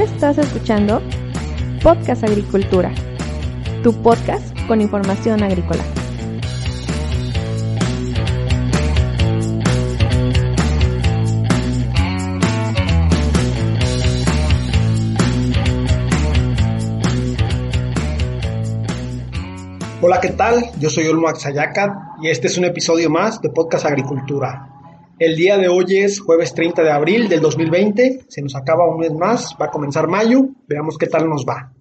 Estás escuchando Podcast Agricultura, tu podcast con información agrícola. Hola, ¿qué tal? Yo soy Olmo Axayacat y este es un episodio más de Podcast Agricultura. El día de hoy es jueves 30 de abril del 2020, se nos acaba un mes más, va a comenzar mayo, veamos qué tal nos va.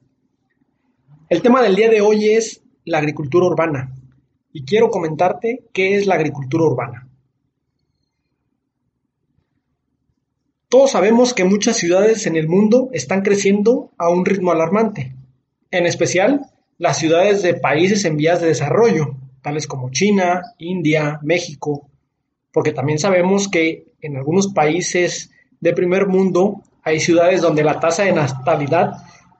El tema del día de hoy es la agricultura urbana. Y quiero comentarte qué es la agricultura urbana. Todos sabemos que muchas ciudades en el mundo están creciendo a un ritmo alarmante, en especial las ciudades de países en vías de desarrollo, tales como China, India, México, porque también sabemos que en algunos países de primer mundo hay ciudades donde la tasa de natalidad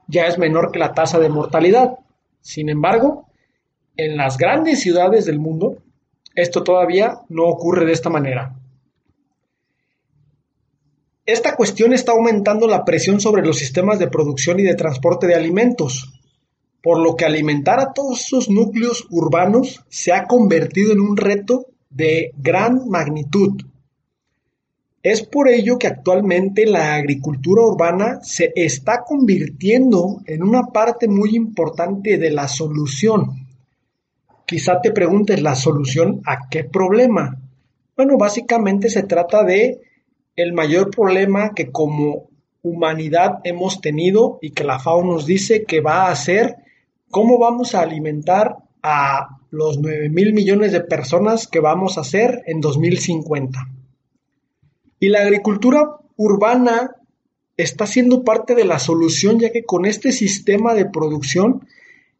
ya es menor que la tasa de mortalidad. Sin embargo, en las grandes ciudades del mundo, esto todavía no ocurre de esta manera. Esta cuestión está aumentando la presión sobre los sistemas de producción y de transporte de alimentos, por lo que alimentar a todos esos núcleos urbanos se ha convertido en un reto de gran magnitud. Es por ello que actualmente la agricultura urbana se está convirtiendo en una parte muy importante de la solución. Quizá te preguntes la solución a qué problema. Bueno, básicamente se trata de el mayor problema que como humanidad hemos tenido y que la FAO nos dice que va a ser cómo vamos a alimentar a los 9 mil millones de personas que vamos a ser en 2050. Y la agricultura urbana está siendo parte de la solución ya que con este sistema de producción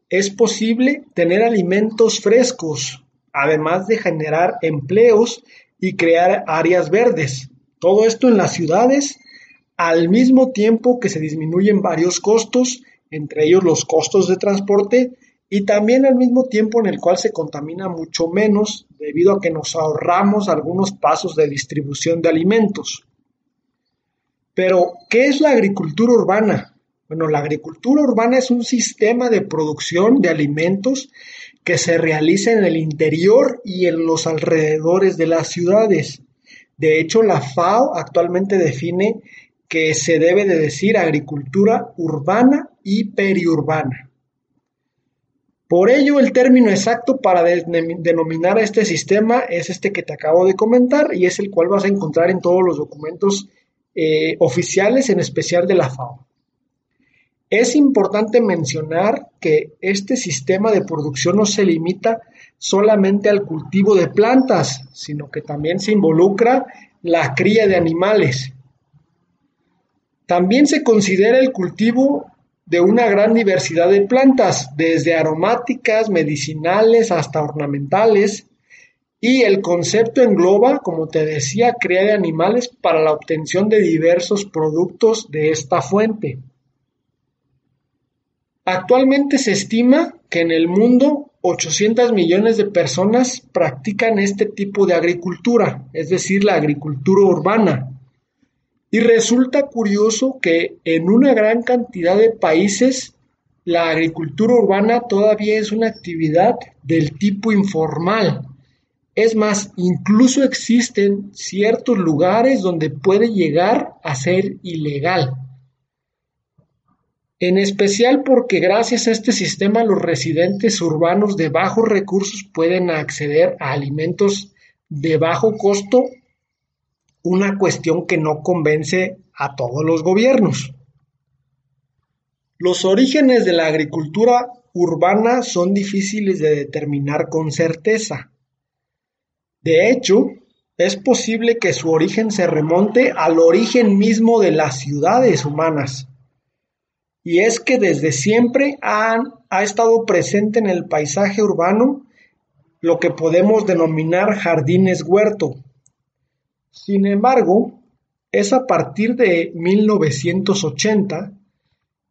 es posible tener alimentos frescos, además de generar empleos y crear áreas verdes. Todo esto en las ciudades, al mismo tiempo que se disminuyen varios costos, entre ellos los costos de transporte y también al mismo tiempo en el cual se contamina mucho menos debido a que nos ahorramos algunos pasos de distribución de alimentos. Pero, ¿qué es la agricultura urbana? Bueno, la agricultura urbana es un sistema de producción de alimentos que se realiza en el interior y en los alrededores de las ciudades. De hecho, la FAO actualmente define que se debe de decir agricultura urbana y periurbana. Por ello, el término exacto para denominar a este sistema es este que te acabo de comentar y es el cual vas a encontrar en todos los documentos eh, oficiales, en especial de la FAO. Es importante mencionar que este sistema de producción no se limita solamente al cultivo de plantas, sino que también se involucra la cría de animales. También se considera el cultivo de una gran diversidad de plantas, desde aromáticas, medicinales hasta ornamentales, y el concepto engloba, como te decía, cría de animales para la obtención de diversos productos de esta fuente. Actualmente se estima que en el mundo 800 millones de personas practican este tipo de agricultura, es decir, la agricultura urbana. Y resulta curioso que en una gran cantidad de países la agricultura urbana todavía es una actividad del tipo informal. Es más, incluso existen ciertos lugares donde puede llegar a ser ilegal. En especial porque gracias a este sistema los residentes urbanos de bajos recursos pueden acceder a alimentos de bajo costo una cuestión que no convence a todos los gobiernos. Los orígenes de la agricultura urbana son difíciles de determinar con certeza. De hecho, es posible que su origen se remonte al origen mismo de las ciudades humanas. Y es que desde siempre han, ha estado presente en el paisaje urbano lo que podemos denominar jardines huerto, sin embargo, es a partir de 1980,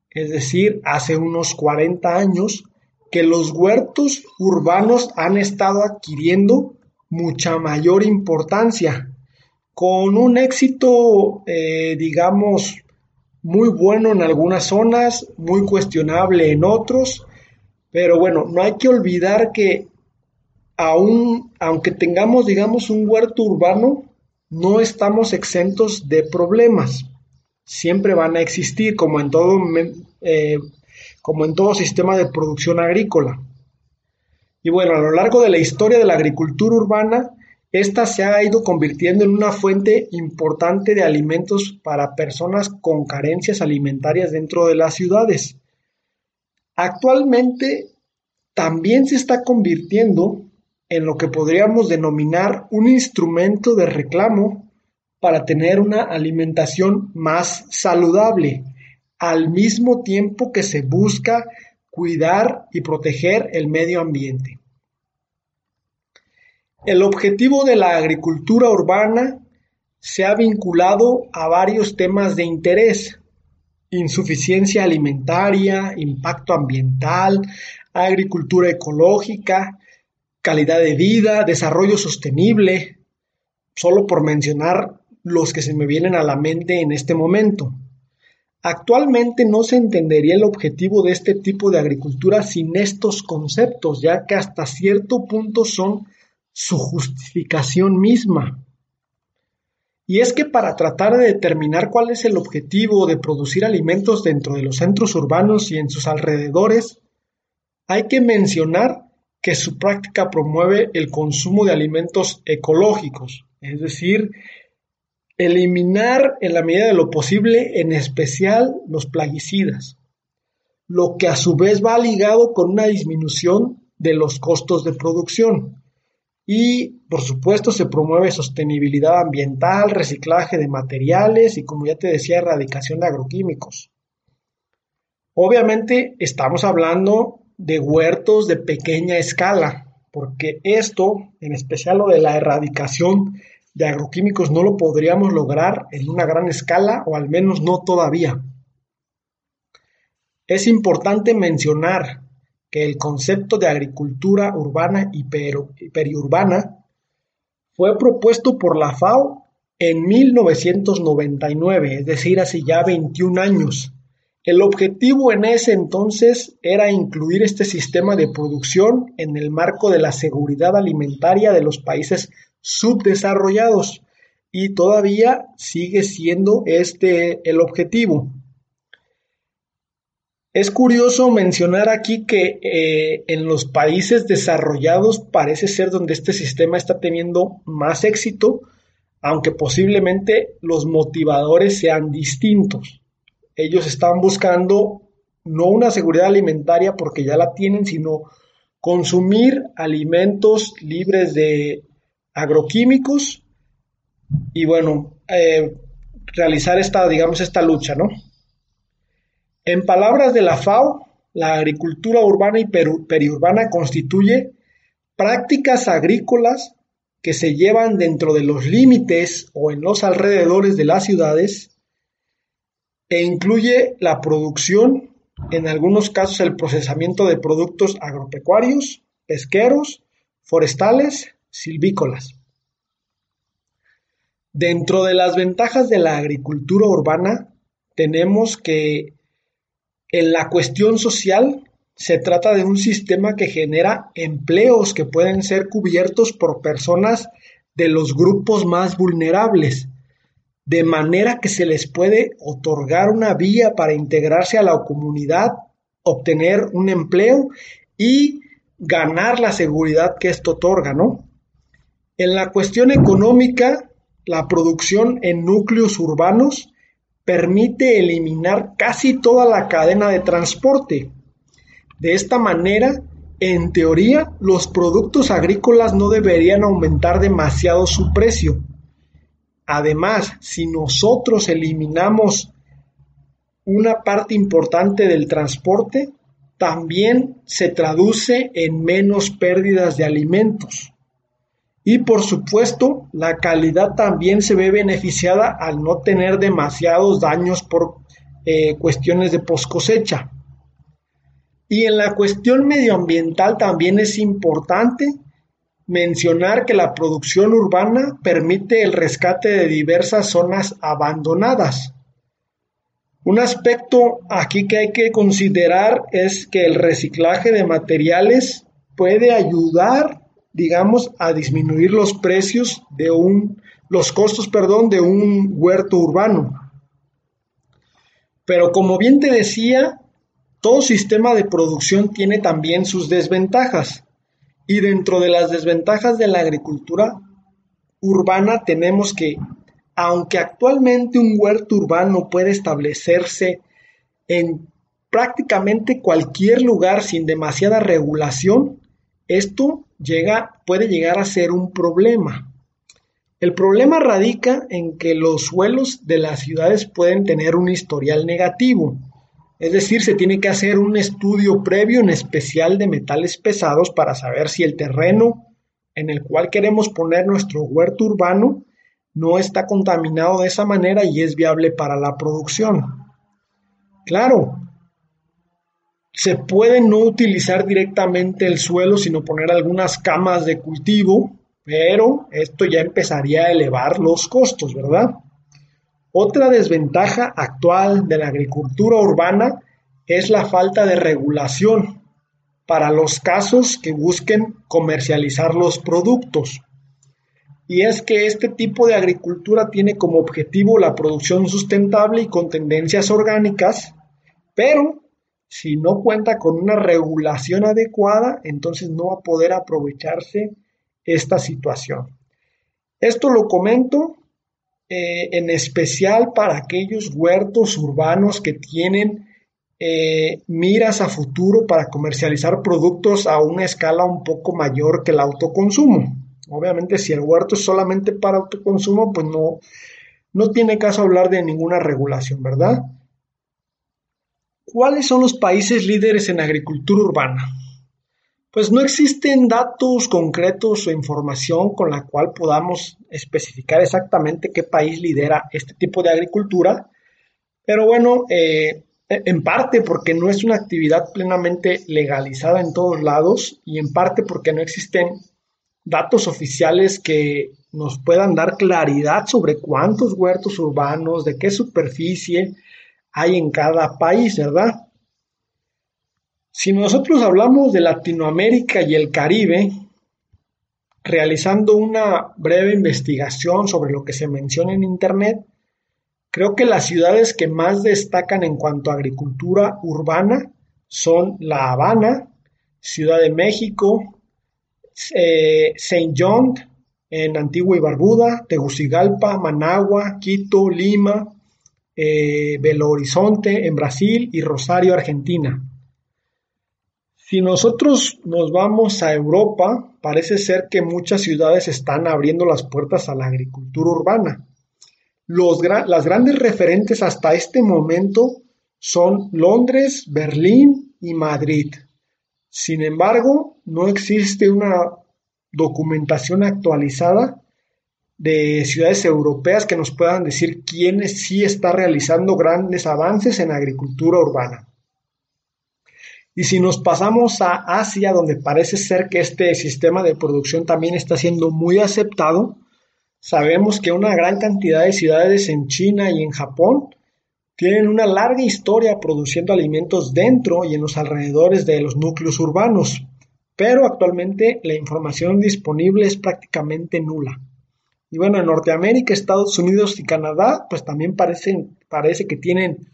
es decir, hace unos 40 años, que los huertos urbanos han estado adquiriendo mucha mayor importancia, con un éxito, eh, digamos, muy bueno en algunas zonas, muy cuestionable en otros, pero bueno, no hay que olvidar que aún, aunque tengamos, digamos, un huerto urbano, no estamos exentos de problemas. Siempre van a existir, como en todo, eh, como en todo sistema de producción agrícola. Y bueno, a lo largo de la historia de la agricultura urbana, esta se ha ido convirtiendo en una fuente importante de alimentos para personas con carencias alimentarias dentro de las ciudades. Actualmente también se está convirtiendo en lo que podríamos denominar un instrumento de reclamo para tener una alimentación más saludable, al mismo tiempo que se busca cuidar y proteger el medio ambiente. El objetivo de la agricultura urbana se ha vinculado a varios temas de interés, insuficiencia alimentaria, impacto ambiental, agricultura ecológica, calidad de vida, desarrollo sostenible, solo por mencionar los que se me vienen a la mente en este momento. Actualmente no se entendería el objetivo de este tipo de agricultura sin estos conceptos, ya que hasta cierto punto son su justificación misma. Y es que para tratar de determinar cuál es el objetivo de producir alimentos dentro de los centros urbanos y en sus alrededores, hay que mencionar que su práctica promueve el consumo de alimentos ecológicos, es decir, eliminar en la medida de lo posible, en especial los plaguicidas, lo que a su vez va ligado con una disminución de los costos de producción. Y, por supuesto, se promueve sostenibilidad ambiental, reciclaje de materiales y, como ya te decía, erradicación de agroquímicos. Obviamente estamos hablando de huertos de pequeña escala, porque esto, en especial lo de la erradicación de agroquímicos, no lo podríamos lograr en una gran escala, o al menos no todavía. Es importante mencionar que el concepto de agricultura urbana y periurbana fue propuesto por la FAO en 1999, es decir, hace ya 21 años. El objetivo en ese entonces era incluir este sistema de producción en el marco de la seguridad alimentaria de los países subdesarrollados y todavía sigue siendo este el objetivo. Es curioso mencionar aquí que eh, en los países desarrollados parece ser donde este sistema está teniendo más éxito, aunque posiblemente los motivadores sean distintos. Ellos están buscando no una seguridad alimentaria porque ya la tienen, sino consumir alimentos libres de agroquímicos y bueno, eh, realizar esta, digamos, esta lucha, ¿no? En palabras de la FAO, la agricultura urbana y periurbana constituye prácticas agrícolas que se llevan dentro de los límites o en los alrededores de las ciudades e incluye la producción, en algunos casos el procesamiento de productos agropecuarios, pesqueros, forestales, silvícolas. Dentro de las ventajas de la agricultura urbana tenemos que en la cuestión social, se trata de un sistema que genera empleos que pueden ser cubiertos por personas de los grupos más vulnerables, de manera que se les puede otorgar una vía para integrarse a la comunidad, obtener un empleo y ganar la seguridad que esto otorga, ¿no? En la cuestión económica, la producción en núcleos urbanos permite eliminar casi toda la cadena de transporte. De esta manera, en teoría, los productos agrícolas no deberían aumentar demasiado su precio. Además, si nosotros eliminamos una parte importante del transporte, también se traduce en menos pérdidas de alimentos. Y por supuesto, la calidad también se ve beneficiada al no tener demasiados daños por eh, cuestiones de post cosecha. Y en la cuestión medioambiental también es importante mencionar que la producción urbana permite el rescate de diversas zonas abandonadas. Un aspecto aquí que hay que considerar es que el reciclaje de materiales puede ayudar, digamos, a disminuir los precios de un, los costos, perdón, de un huerto urbano. Pero como bien te decía, todo sistema de producción tiene también sus desventajas. Y dentro de las desventajas de la agricultura urbana tenemos que, aunque actualmente un huerto urbano puede establecerse en prácticamente cualquier lugar sin demasiada regulación, esto llega, puede llegar a ser un problema. El problema radica en que los suelos de las ciudades pueden tener un historial negativo, es decir, se tiene que hacer un estudio previo en especial de metales pesados para saber si el terreno en el cual queremos poner nuestro huerto urbano no está contaminado de esa manera y es viable para la producción. Claro, se puede no utilizar directamente el suelo, sino poner algunas camas de cultivo, pero esto ya empezaría a elevar los costos, ¿verdad? Otra desventaja actual de la agricultura urbana es la falta de regulación para los casos que busquen comercializar los productos. Y es que este tipo de agricultura tiene como objetivo la producción sustentable y con tendencias orgánicas, pero si no cuenta con una regulación adecuada, entonces no va a poder aprovecharse esta situación. Esto lo comento eh, en especial para aquellos huertos urbanos que tienen eh, miras a futuro para comercializar productos a una escala un poco mayor que el autoconsumo. Obviamente si el huerto es solamente para autoconsumo, pues no, no tiene caso hablar de ninguna regulación, ¿verdad? ¿Cuáles son los países líderes en agricultura urbana? Pues no existen datos concretos o información con la cual podamos especificar exactamente qué país lidera este tipo de agricultura, pero bueno, eh, en parte porque no es una actividad plenamente legalizada en todos lados y en parte porque no existen datos oficiales que nos puedan dar claridad sobre cuántos huertos urbanos, de qué superficie hay en cada país, ¿verdad? Si nosotros hablamos de Latinoamérica y el Caribe, realizando una breve investigación sobre lo que se menciona en Internet, creo que las ciudades que más destacan en cuanto a agricultura urbana son La Habana, Ciudad de México, eh, Saint John en Antigua y Barbuda, Tegucigalpa, Managua, Quito, Lima, eh, Belo Horizonte en Brasil y Rosario, Argentina. Si nosotros nos vamos a Europa, parece ser que muchas ciudades están abriendo las puertas a la agricultura urbana. las grandes referentes hasta este momento son Londres, Berlín y Madrid. Sin embargo, no existe una documentación actualizada de ciudades europeas que nos puedan decir quiénes sí está realizando grandes avances en agricultura urbana. Y si nos pasamos a Asia, donde parece ser que este sistema de producción también está siendo muy aceptado, sabemos que una gran cantidad de ciudades en China y en Japón tienen una larga historia produciendo alimentos dentro y en los alrededores de los núcleos urbanos, pero actualmente la información disponible es prácticamente nula. Y bueno, en Norteamérica, Estados Unidos y Canadá, pues también parece, que tienen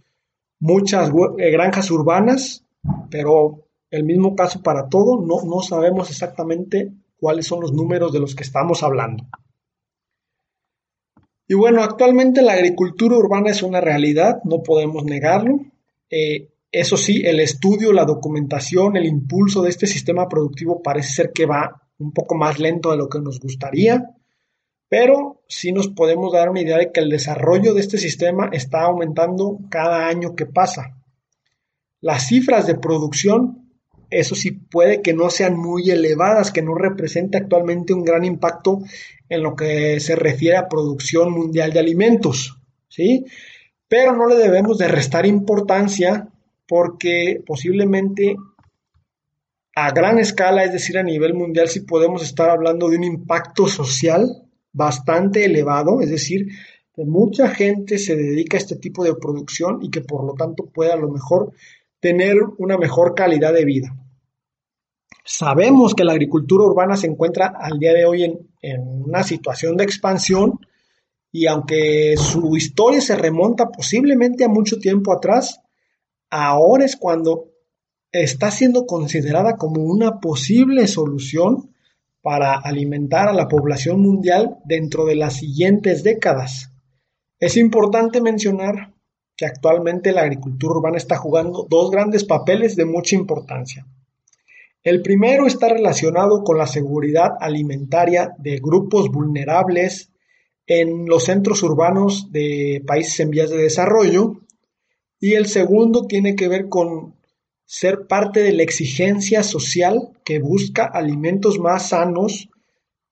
muchas eh, granjas urbanas pero el mismo caso para todo, no, no sabemos exactamente cuáles son los números de los que estamos hablando. Y bueno, actualmente la agricultura urbana es una realidad, no podemos negarlo. Eh, eso sí, el estudio, la documentación, el impulso de este sistema productivo parece ser que va un poco más lento de lo que nos gustaría, pero sí nos podemos dar una idea de que el desarrollo de este sistema está aumentando cada año que pasa. Las cifras de producción, eso sí puede que no sean muy elevadas, que no represente actualmente un gran impacto en lo que se refiere a producción mundial de alimentos, ¿sí? Pero no le debemos de restar importancia porque posiblemente a gran escala, es decir, a nivel mundial, sí podemos estar hablando de un impacto social bastante elevado, es decir, que mucha gente se dedica a este tipo de producción y que por lo tanto puede a lo mejor tener una mejor calidad de vida. Sabemos que la agricultura urbana se encuentra al día de hoy en, una situación de expansión y aunque su historia se remonta posiblemente a mucho tiempo atrás, ahora es cuando está siendo considerada como una posible solución para alimentar a la población mundial dentro de las siguientes décadas. Es importante mencionar que actualmente la agricultura urbana está jugando dos grandes papeles de mucha importancia. El primero está relacionado con la seguridad alimentaria de grupos vulnerables en los centros urbanos de países en vías de desarrollo y el segundo tiene que ver con ser parte de la exigencia social que busca alimentos más sanos,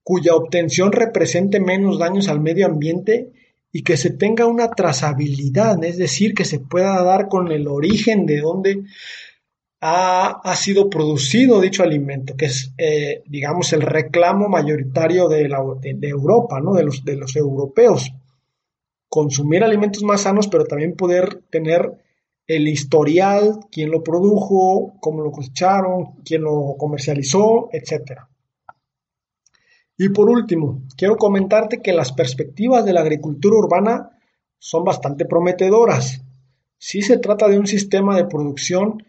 cuya obtención represente menos daños al medio ambiente y que se tenga una trazabilidad, es decir, que se pueda dar con el origen de donde ha, sido producido dicho alimento, que es, eh, digamos, el reclamo mayoritario de, de, Europa, ¿no? de, los, de los europeos. Consumir alimentos más sanos, pero también poder tener el historial, quién lo produjo, cómo lo cosecharon, quién lo comercializó, etc. Y por último, quiero comentarte que las perspectivas de la agricultura urbana son bastante prometedoras. Sí se trata de un sistema de producción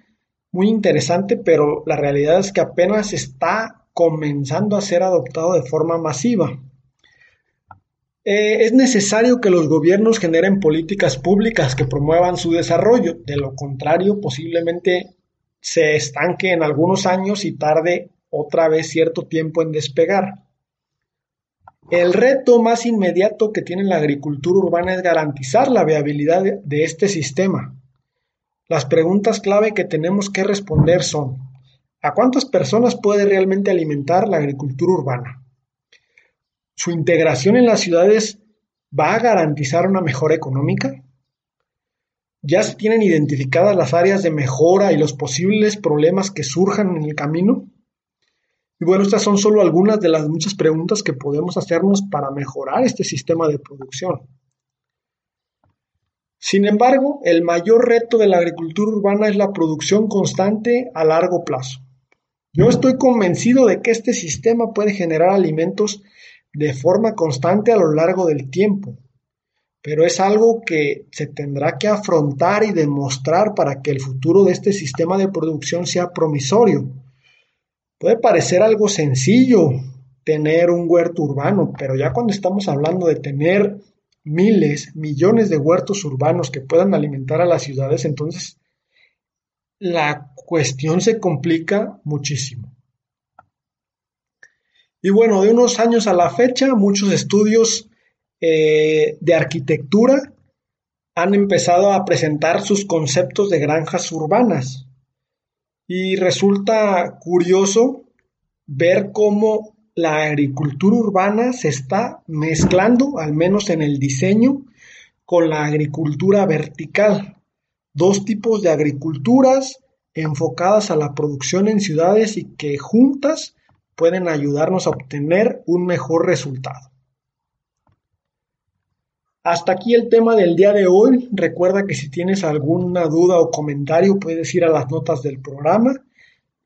muy interesante, pero la realidad es que apenas está comenzando a ser adoptado de forma masiva. Eh, es necesario que los gobiernos generen políticas públicas que promuevan su desarrollo. De lo contrario, posiblemente se estanque en algunos años y tarde otra vez cierto tiempo en despegar. El reto más inmediato que tiene la agricultura urbana es garantizar la viabilidad de este sistema. Las preguntas clave que tenemos que responder son, ¿a cuántas personas puede realmente alimentar la agricultura urbana? ¿Su integración en las ciudades va a garantizar una mejora económica? ¿Ya se tienen identificadas las áreas de mejora y los posibles problemas que surjan en el camino? Y bueno, estas son solo algunas de las muchas preguntas que podemos hacernos para mejorar este sistema de producción. Sin embargo, el mayor reto de la agricultura urbana es la producción constante a largo plazo. Yo estoy convencido de que este sistema puede generar alimentos de forma constante a lo largo del tiempo, pero es algo que se tendrá que afrontar y demostrar para que el futuro de este sistema de producción sea promisorio. Puede parecer algo sencillo tener un huerto urbano, pero ya cuando estamos hablando de tener miles, millones de huertos urbanos que puedan alimentar a las ciudades, entonces la cuestión se complica muchísimo. Y bueno, de unos años a la fecha, muchos estudios eh, de arquitectura han empezado a presentar sus conceptos de granjas urbanas. Y resulta curioso ver cómo la agricultura urbana se está mezclando, al menos en el diseño, con la agricultura vertical. Dos tipos de agriculturas enfocadas a la producción en ciudades y que juntas pueden ayudarnos a obtener un mejor resultado. Hasta aquí el tema del día de hoy. Recuerda que si tienes alguna duda o comentario puedes ir a las notas del programa,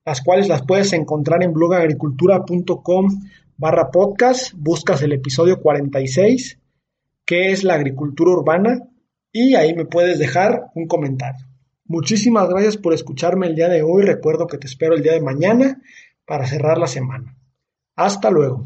las cuales las puedes encontrar en blogagricultura.com barra podcast. Buscas el episodio 46, que es la agricultura urbana, y ahí me puedes dejar un comentario. Muchísimas gracias por escucharme el día de hoy. Recuerdo que te espero el día de mañana para cerrar la semana. Hasta luego.